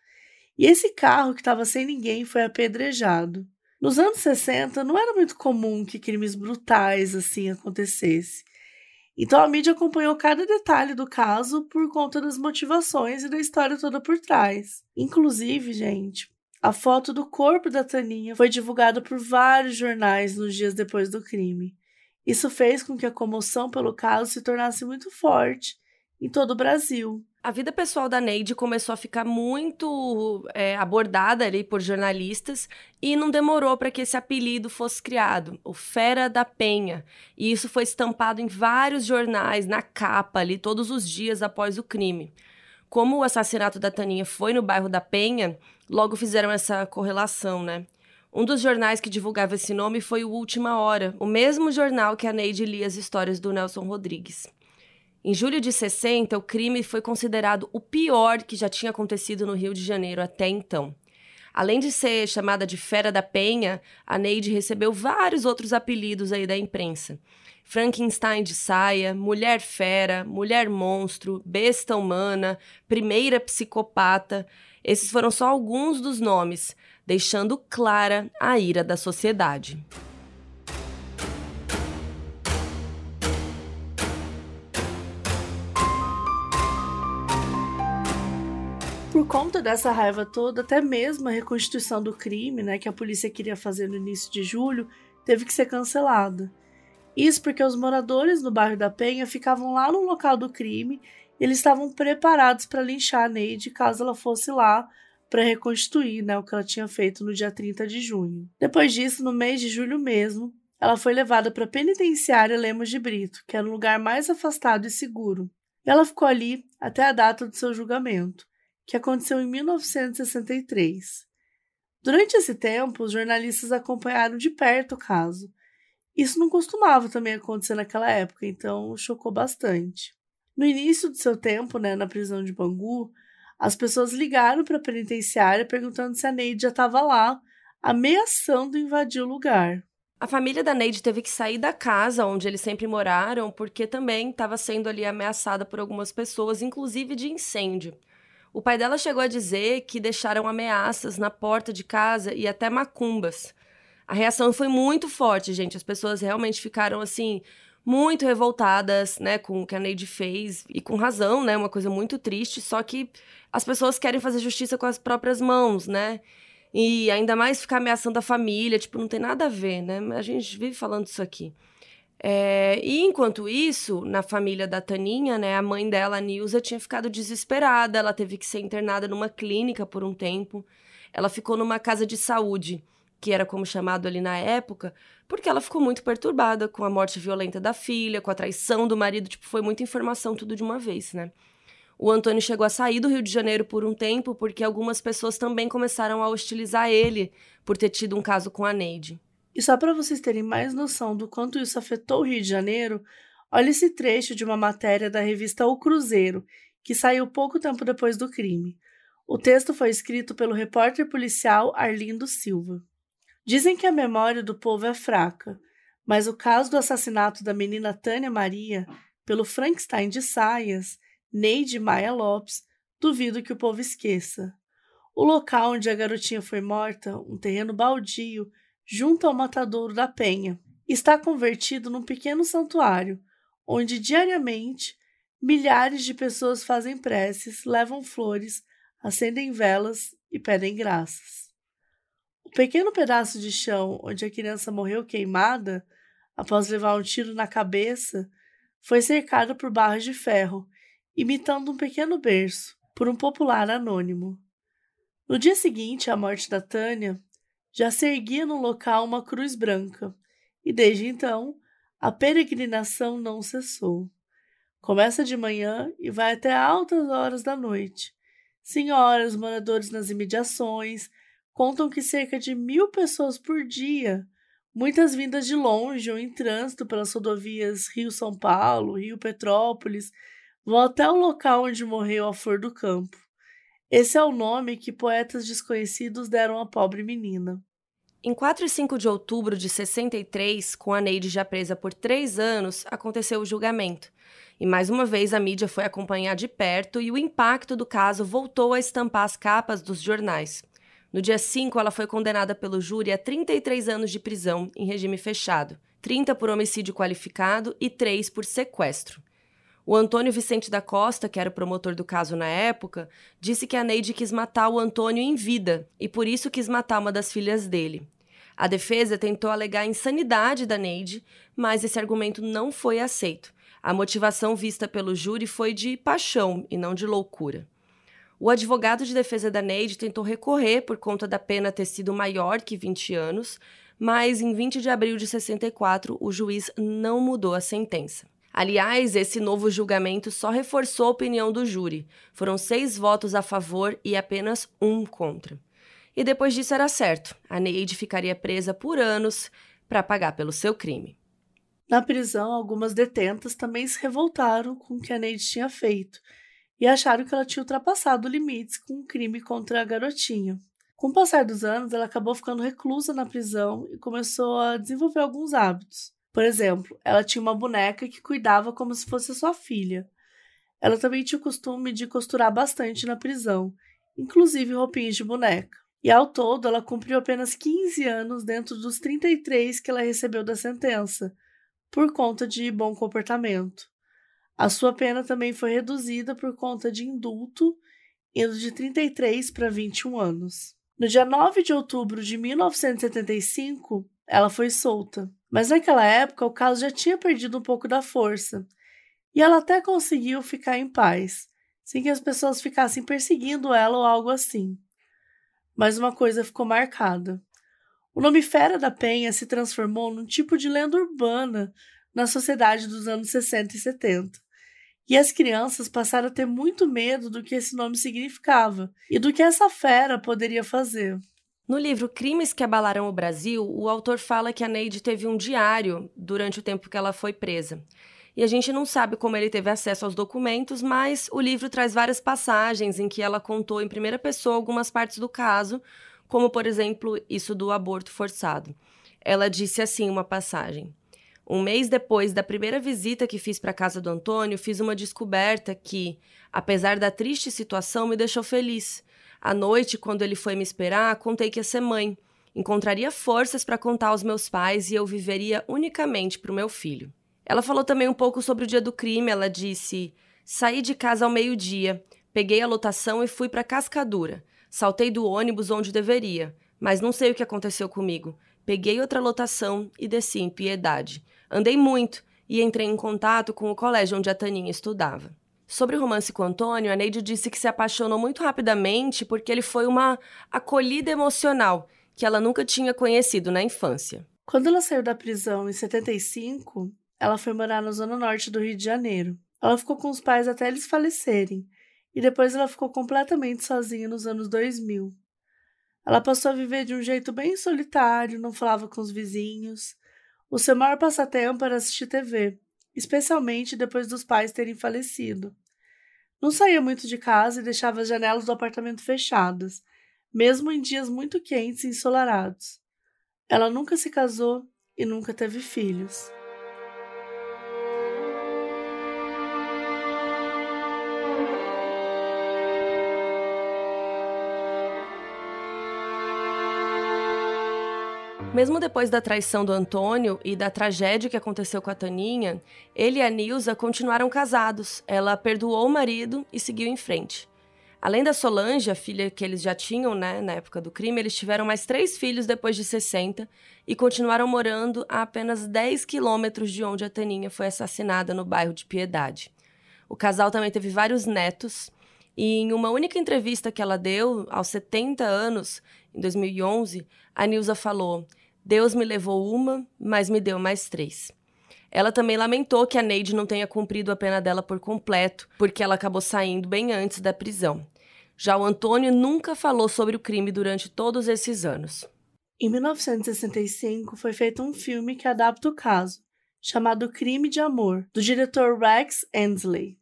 E esse carro que estava sem ninguém foi apedrejado. Nos anos 60, não era muito comum que crimes brutais assim acontecessem. Então a mídia acompanhou cada detalhe do caso por conta das motivações e da história toda por trás. Inclusive, gente, a foto do corpo da Taninha foi divulgada por vários jornais nos dias depois do crime. Isso fez com que a comoção pelo caso se tornasse muito forte em todo o Brasil. A vida pessoal da Neide começou a ficar muito é, abordada ali por jornalistas e não demorou para que esse apelido fosse criado, o Fera da Penha. E isso foi estampado em vários jornais, na capa ali, todos os dias após o crime. Como o assassinato da Taninha foi no bairro da Penha, logo fizeram essa correlação, né? Um dos jornais que divulgava esse nome foi o Última Hora, o mesmo jornal que a Neide lia as histórias do Nelson Rodrigues. Em julho de 60, o crime foi considerado o pior que já tinha acontecido no Rio de Janeiro até então. Além de ser chamada de Fera da Penha, a Neide recebeu vários outros apelidos aí da imprensa. Frankenstein de saia, Mulher Fera, Mulher Monstro, Besta Humana, Primeira Psicopata. Esses foram só alguns dos nomes, deixando clara a ira da sociedade. Por conta dessa raiva toda, até mesmo a reconstituição do crime, né, que a polícia queria fazer no início de julho, teve que ser cancelada. Isso porque os moradores no bairro da Penha ficavam lá no local do crime e eles estavam preparados para linchar a Neide caso ela fosse lá para reconstituir né, o que ela tinha feito no dia 30 de junho. Depois disso, no mês de julho mesmo, ela foi levada para a penitenciária Lemos de Brito, que era um lugar mais afastado e seguro. E ela ficou ali até a data do seu julgamento que aconteceu em 1963. Durante esse tempo, os jornalistas acompanharam de perto o caso. Isso não costumava também acontecer naquela época, então chocou bastante. No início do seu tempo né, na prisão de Bangu, as pessoas ligaram para a penitenciária perguntando se a Neide já estava lá, ameaçando invadir o lugar. A família da Neide teve que sair da casa onde eles sempre moraram, porque também estava sendo ali ameaçada por algumas pessoas, inclusive de incêndio. O pai dela chegou a dizer que deixaram ameaças na porta de casa e até macumbas. A reação foi muito forte, gente. As pessoas realmente ficaram assim muito revoltadas, né, com o que a Neide fez e com razão, né, uma coisa muito triste. Só que as pessoas querem fazer justiça com as próprias mãos, né? E ainda mais ficar ameaçando a família, tipo, não tem nada a ver, né? A gente vive falando isso aqui. É, e enquanto isso, na família da Taninha, né, a mãe dela, a Nilza, tinha ficado desesperada. Ela teve que ser internada numa clínica por um tempo. Ela ficou numa casa de saúde, que era como chamado ali na época, porque ela ficou muito perturbada com a morte violenta da filha, com a traição do marido. Tipo, foi muita informação tudo de uma vez, né? O Antônio chegou a sair do Rio de Janeiro por um tempo porque algumas pessoas também começaram a hostilizar ele por ter tido um caso com a Neide. E só para vocês terem mais noção do quanto isso afetou o Rio de Janeiro, olha esse trecho de uma matéria da revista O Cruzeiro, que saiu pouco tempo depois do crime. O texto foi escrito pelo repórter policial Arlindo Silva. Dizem que a memória do povo é fraca, mas o caso do assassinato da menina Tânia Maria pelo Frankenstein de saias, Neide Maia Lopes, duvido que o povo esqueça. O local onde a garotinha foi morta, um terreno baldio, junto ao matadouro da Penha. Está convertido num pequeno santuário, onde diariamente milhares de pessoas fazem preces, levam flores, acendem velas e pedem graças. O pequeno pedaço de chão onde a criança morreu queimada, após levar um tiro na cabeça, foi cercado por barras de ferro, imitando um pequeno berço, por um popular anônimo. No dia seguinte à morte da Tânia, já se erguia no local uma cruz branca, e desde então a peregrinação não cessou. Começa de manhã e vai até altas horas da noite. Senhoras, moradores nas imediações, contam que cerca de mil pessoas por dia Muitas vindas de longe ou em trânsito pelas rodovias Rio-São Paulo, Rio-Petrópolis, vão até o local onde morreu a Flor do Campo. Esse é o nome que poetas desconhecidos deram à pobre menina. Em 4 e 5 de outubro de 63, com a Neide já presa por três anos, aconteceu o julgamento. E mais uma vez a mídia foi acompanhar de perto e o impacto do caso voltou a estampar as capas dos jornais. No dia 5, ela foi condenada pelo júri a 33 anos de prisão em regime fechado, 30 por homicídio qualificado e 3 por sequestro. O Antônio Vicente da Costa, que era o promotor do caso na época, disse que a Neide quis matar o Antônio em vida e por isso quis matar uma das filhas dele. A defesa tentou alegar a insanidade da Neide, mas esse argumento não foi aceito. A motivação vista pelo júri foi de paixão e não de loucura. O advogado de defesa da Neide tentou recorrer por conta da pena ter sido maior que 20 anos, mas em 20 de abril de 64 o juiz não mudou a sentença. Aliás, esse novo julgamento só reforçou a opinião do júri. Foram seis votos a favor e apenas um contra. E depois disso era certo: a Neide ficaria presa por anos para pagar pelo seu crime. Na prisão, algumas detentas também se revoltaram com o que a Neide tinha feito e acharam que ela tinha ultrapassado limites com um crime contra a garotinha. Com o passar dos anos, ela acabou ficando reclusa na prisão e começou a desenvolver alguns hábitos. Por exemplo, ela tinha uma boneca que cuidava como se fosse sua filha. Ela também tinha o costume de costurar bastante na prisão, inclusive roupinhas de boneca. E ao todo, ela cumpriu apenas 15 anos dentro dos 33 que ela recebeu da sentença, por conta de bom comportamento. A sua pena também foi reduzida por conta de indulto, indo de 33 para 21 anos. No dia 9 de outubro de 1975, ela foi solta. Mas naquela época o caso já tinha perdido um pouco da força. E ela até conseguiu ficar em paz, sem que as pessoas ficassem perseguindo ela ou algo assim. Mas uma coisa ficou marcada. O nome Fera da Penha se transformou num tipo de lenda urbana na sociedade dos anos 60 e 70. E as crianças passaram a ter muito medo do que esse nome significava e do que essa fera poderia fazer. No livro Crimes que Abalaram o Brasil, o autor fala que a Neide teve um diário durante o tempo que ela foi presa. E a gente não sabe como ele teve acesso aos documentos, mas o livro traz várias passagens em que ela contou em primeira pessoa algumas partes do caso, como por exemplo isso do aborto forçado. Ela disse assim uma passagem: um mês depois da primeira visita que fiz para a casa do Antônio, fiz uma descoberta que, apesar da triste situação, me deixou feliz. À noite, quando ele foi me esperar, contei que ia ser mãe. Encontraria forças para contar aos meus pais e eu viveria unicamente para o meu filho. Ela falou também um pouco sobre o dia do crime. Ela disse: Saí de casa ao meio-dia, peguei a lotação e fui para Cascadura. Saltei do ônibus onde deveria, mas não sei o que aconteceu comigo. Peguei outra lotação e desci em Piedade. Andei muito e entrei em contato com o colégio onde a Taninha estudava. Sobre o romance com Antônio, a Neide disse que se apaixonou muito rapidamente porque ele foi uma acolhida emocional que ela nunca tinha conhecido na infância. Quando ela saiu da prisão em 75, ela foi morar na zona norte do Rio de Janeiro. Ela ficou com os pais até eles falecerem, e depois ela ficou completamente sozinha nos anos 2000. Ela passou a viver de um jeito bem solitário, não falava com os vizinhos, o seu maior passatempo era assistir TV, especialmente depois dos pais terem falecido. Não saía muito de casa e deixava as janelas do apartamento fechadas, mesmo em dias muito quentes e ensolarados. Ela nunca se casou e nunca teve filhos. Mesmo depois da traição do Antônio e da tragédia que aconteceu com a Taninha, ele e a Nilza continuaram casados. Ela perdoou o marido e seguiu em frente. Além da Solange, a filha que eles já tinham né, na época do crime, eles tiveram mais três filhos depois de 60 e continuaram morando a apenas 10 quilômetros de onde a Taninha foi assassinada no bairro de Piedade. O casal também teve vários netos e em uma única entrevista que ela deu, aos 70 anos, em 2011, a Nilza falou: Deus me levou uma, mas me deu mais três. Ela também lamentou que a Neide não tenha cumprido a pena dela por completo, porque ela acabou saindo bem antes da prisão. Já o Antônio nunca falou sobre o crime durante todos esses anos. Em 1965 foi feito um filme que adapta o caso, chamado Crime de Amor, do diretor Rex Endley.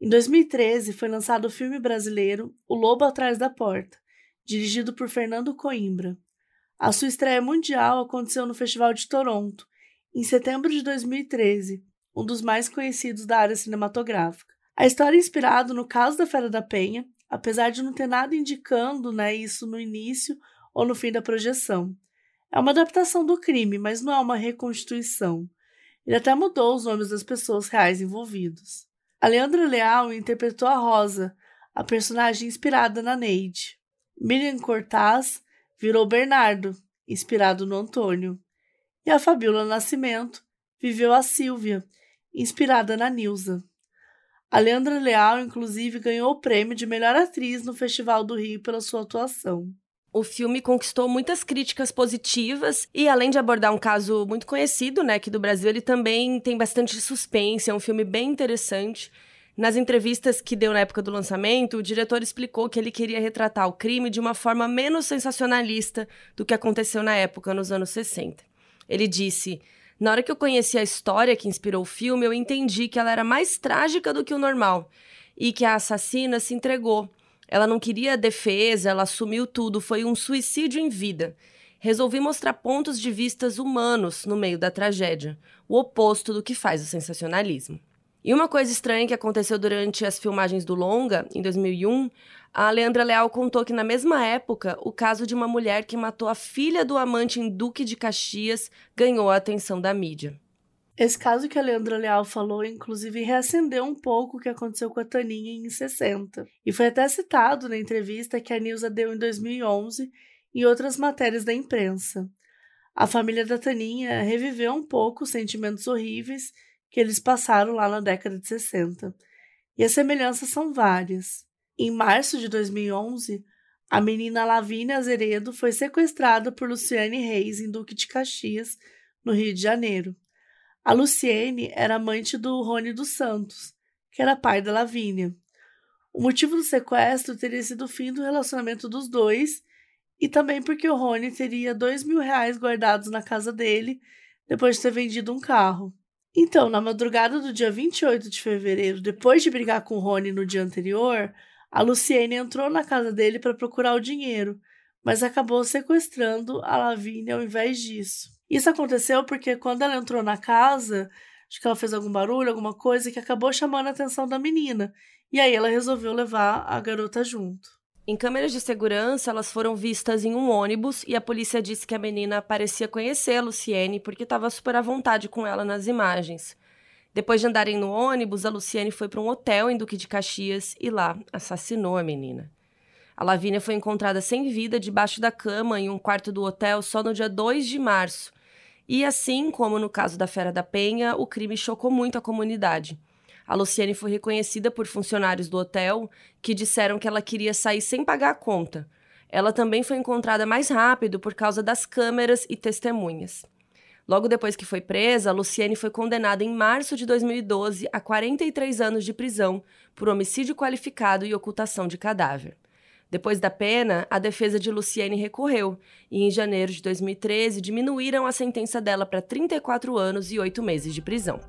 Em 2013 foi lançado o filme brasileiro O Lobo Atrás da Porta, dirigido por Fernando Coimbra. A sua estreia mundial aconteceu no Festival de Toronto, em setembro de 2013, um dos mais conhecidos da área cinematográfica. A história é inspirada no caso da Fera da Penha, apesar de não ter nada indicando né, isso no início ou no fim da projeção. É uma adaptação do crime, mas não é uma reconstituição. Ele até mudou os nomes das pessoas reais envolvidos. A Leandra Leal interpretou a Rosa, a personagem inspirada na Neide. Miriam Cortaz virou Bernardo, inspirado no Antônio. E a Fabiola Nascimento viveu a Silvia, inspirada na Nilza. A Leandra Leal, inclusive, ganhou o prêmio de melhor atriz no Festival do Rio pela sua atuação. O filme conquistou muitas críticas positivas e, além de abordar um caso muito conhecido, né, aqui do Brasil, ele também tem bastante suspense. É um filme bem interessante. Nas entrevistas que deu na época do lançamento, o diretor explicou que ele queria retratar o crime de uma forma menos sensacionalista do que aconteceu na época, nos anos 60. Ele disse: Na hora que eu conheci a história que inspirou o filme, eu entendi que ela era mais trágica do que o normal e que a assassina se entregou. Ela não queria defesa, ela assumiu tudo, foi um suicídio em vida. Resolvi mostrar pontos de vistas humanos no meio da tragédia, o oposto do que faz o sensacionalismo. E uma coisa estranha que aconteceu durante as filmagens do Longa, em 2001, a Leandra Leal contou que na mesma época, o caso de uma mulher que matou a filha do amante em Duque de Caxias ganhou a atenção da mídia. Esse caso que a Leandra Leal falou, inclusive, reacendeu um pouco o que aconteceu com a Taninha em 60. E foi até citado na entrevista que a Nilza deu em 2011 e outras matérias da imprensa. A família da Taninha reviveu um pouco os sentimentos horríveis que eles passaram lá na década de 60. E as semelhanças são várias. Em março de 2011, a menina Lavínia Azeredo foi sequestrada por Luciane Reis em Duque de Caxias, no Rio de Janeiro. A Luciene era amante do Rony dos Santos, que era pai da Lavínia. O motivo do sequestro teria sido o fim do relacionamento dos dois e também porque o Rony teria dois mil reais guardados na casa dele depois de ter vendido um carro. Então, na madrugada do dia 28 de fevereiro, depois de brigar com o Rony no dia anterior, a Luciene entrou na casa dele para procurar o dinheiro, mas acabou sequestrando a Lavínia ao invés disso. Isso aconteceu porque quando ela entrou na casa, acho que ela fez algum barulho, alguma coisa que acabou chamando a atenção da menina. E aí ela resolveu levar a garota junto. Em câmeras de segurança, elas foram vistas em um ônibus e a polícia disse que a menina parecia conhecer a Luciene porque estava super à vontade com ela nas imagens. Depois de andarem no ônibus, a Luciene foi para um hotel em Duque de Caxias e lá assassinou a menina. A Lavínia foi encontrada sem vida debaixo da cama em um quarto do hotel só no dia 2 de março. E assim como no caso da Fera da Penha, o crime chocou muito a comunidade. A Luciane foi reconhecida por funcionários do hotel que disseram que ela queria sair sem pagar a conta. Ela também foi encontrada mais rápido por causa das câmeras e testemunhas. Logo depois que foi presa, Luciane foi condenada em março de 2012 a 43 anos de prisão por homicídio qualificado e ocultação de cadáver. Depois da pena, a defesa de Luciane recorreu e, em janeiro de 2013, diminuíram a sentença dela para 34 anos e 8 meses de prisão.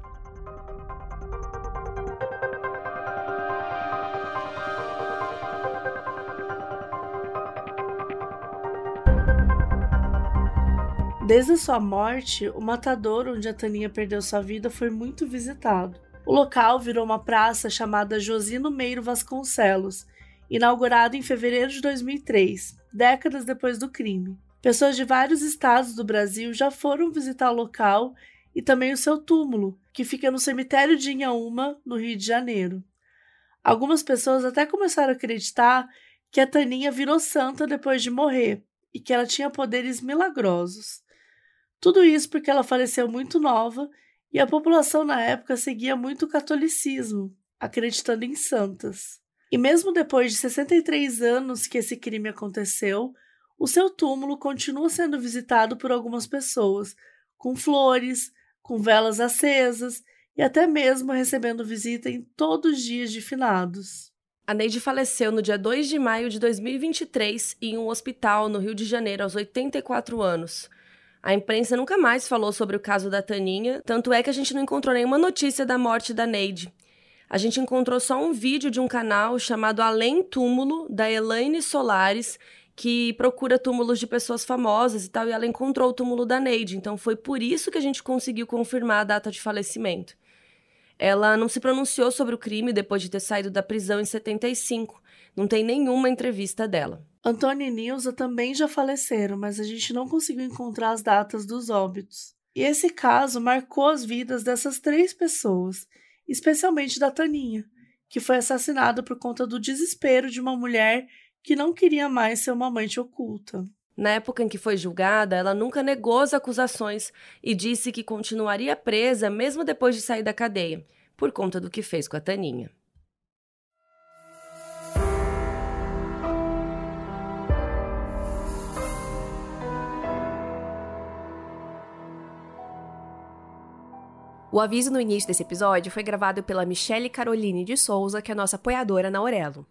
Desde sua morte, o matador onde a Taninha perdeu sua vida foi muito visitado. O local virou uma praça chamada Josino Meiro Vasconcelos, inaugurada em fevereiro de 2003, décadas depois do crime. Pessoas de vários estados do Brasil já foram visitar o local e também o seu túmulo, que fica no cemitério de Inhaúma, no Rio de Janeiro. Algumas pessoas até começaram a acreditar que a Taninha virou santa depois de morrer e que ela tinha poderes milagrosos. Tudo isso porque ela faleceu muito nova e a população na época seguia muito o catolicismo, acreditando em santas. E mesmo depois de 63 anos que esse crime aconteceu, o seu túmulo continua sendo visitado por algumas pessoas, com flores, com velas acesas e até mesmo recebendo visita em todos os dias de finados. A Neide faleceu no dia 2 de maio de 2023 em um hospital no Rio de Janeiro, aos 84 anos. A imprensa nunca mais falou sobre o caso da Taninha, tanto é que a gente não encontrou nenhuma notícia da morte da Neide. A gente encontrou só um vídeo de um canal chamado Além Túmulo, da Elaine Solares, que procura túmulos de pessoas famosas e tal, e ela encontrou o túmulo da Neide. Então foi por isso que a gente conseguiu confirmar a data de falecimento. Ela não se pronunciou sobre o crime depois de ter saído da prisão em 75. Não tem nenhuma entrevista dela. Antônio e Nilza também já faleceram, mas a gente não conseguiu encontrar as datas dos óbitos. E esse caso marcou as vidas dessas três pessoas, especialmente da Taninha, que foi assassinada por conta do desespero de uma mulher que não queria mais ser uma amante oculta. Na época em que foi julgada, ela nunca negou as acusações e disse que continuaria presa mesmo depois de sair da cadeia, por conta do que fez com a Taninha. O aviso no início desse episódio foi gravado pela Michele Caroline de Souza, que é nossa apoiadora na Aurelo.